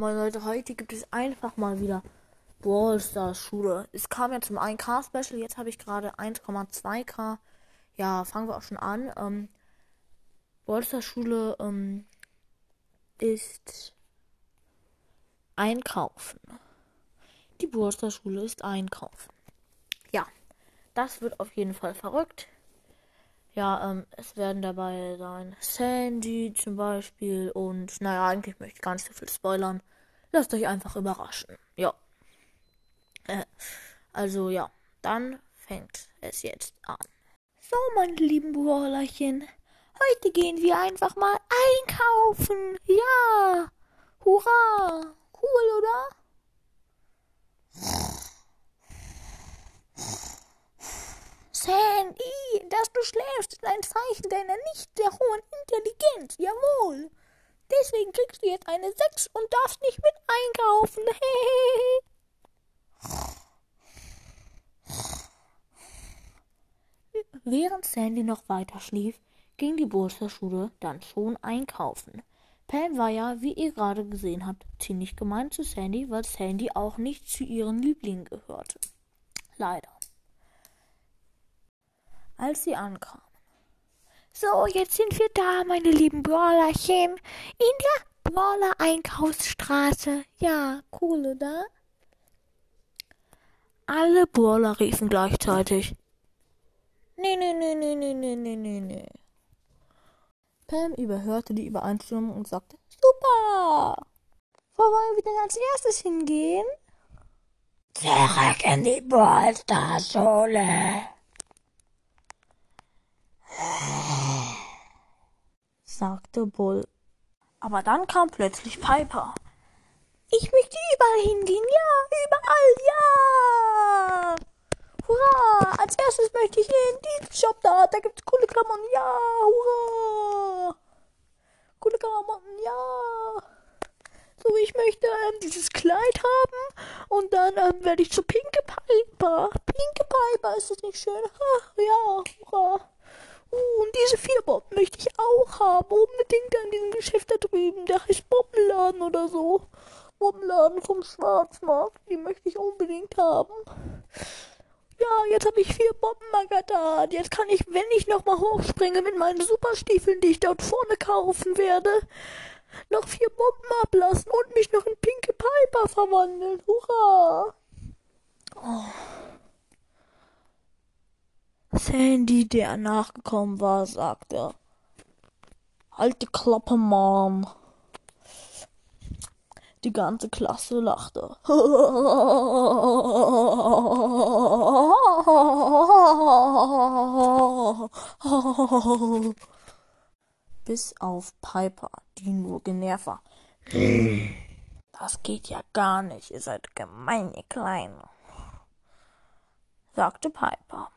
Moin Leute, heute gibt es einfach mal wieder Brawl Stars Schule. Es kam ja zum 1K Special, jetzt habe ich gerade 1,2K. Ja, fangen wir auch schon an. Ähm, Brawl Stars Schule ähm, ist Einkaufen. Die Brawl Stars Schule ist Einkaufen. Ja, das wird auf jeden Fall verrückt. Ja, ähm, es werden dabei sein Sandy zum Beispiel und naja, eigentlich möchte ich gar nicht so viel spoilern. Lasst euch einfach überraschen. Ja. Äh, also ja, dann fängt es jetzt an. So, meine lieben Brawlerchen, heute gehen wir einfach mal einkaufen. Ja, hurra, cool, oder? Sandy, dass du schläfst, ist ein Zeichen deiner nicht sehr hohen Intelligenz. Jawohl. Deswegen kriegst du jetzt eine 6 und darfst nicht mit einkaufen. Während Sandy noch weiter schlief, ging die Schule dann schon einkaufen. Pam war ja, wie ihr gerade gesehen habt, ziemlich gemein zu Sandy, weil Sandy auch nicht zu ihren Lieblingen gehörte. Leider als sie ankamen. So, jetzt sind wir da, meine lieben Brawlerchen, in der Brawler Einkaufsstraße. Ja, cool, oder? Alle Brawler riefen gleichzeitig. Nee, nee, nee, nee, nee, nee, nee, nee, nee. Pam überhörte die Übereinstimmung und sagte, super! Wo wollen wir denn als erstes hingehen? Zurück in die Ballstar-Schule. Sagte Bull. Aber dann kam plötzlich Piper. Ich möchte überall hingehen, ja, überall, ja. Hurra! Als erstes möchte ich in diesen Shop da, da gibt's coole Klamotten, ja, hurra! Coole Klamotten, ja. So, ich möchte ähm, dieses Kleid haben und dann ähm, werde ich zu Pinke Piper. Pinke Piper, ist das nicht schön? Ach, ja, hurra. Uh, und diese vier möchte ich auch haben. Unbedingt an diesem Geschäft da drüben. Der heißt Bombenladen oder so. Bombenladen vom Schwarzmarkt. Die möchte ich unbedingt haben. Ja, jetzt habe ich vier Bombenmagadan. Jetzt kann ich, wenn ich nochmal hochspringe mit meinen Superstiefeln, die ich dort vorne kaufen werde, noch vier Bomben ablassen und mich noch in Pinke Piper verwandeln. Hurra! Oh. Sandy, der nachgekommen war, sagte, Alte Klappe, Mom. Die ganze Klasse lachte. Bis auf Piper, die nur genervt war. Das geht ja gar nicht, ihr seid gemein, ihr Kleine, sagte Piper.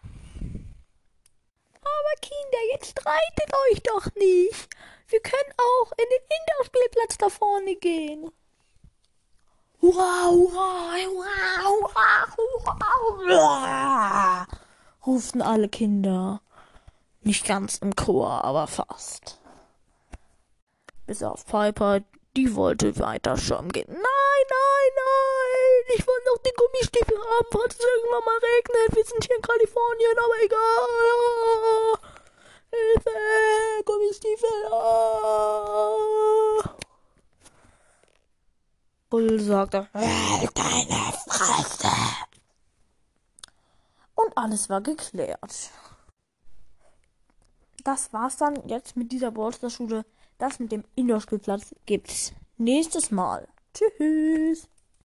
Kinder, jetzt streitet euch doch nicht. Wir können auch in den Indoor-Spielplatz da vorne gehen. Hurra, hurra, hurra, hurra, hurra, hurra, ruften alle Kinder. Nicht ganz im Chor, aber fast. Bis auf Piper, die wollte weiter schwimmen gehen. Nein, nein, nein, ich will noch die Gummistiefel haben, falls es irgendwann mal regnet. Wir sind hier in Kalifornien, aber egal. Bull sagte, halt deine Fresse. Und alles war geklärt. Das war's dann jetzt mit dieser Ballstar-Schule. Das mit dem Indoor-Spielplatz gibt's nächstes Mal. Tschüss.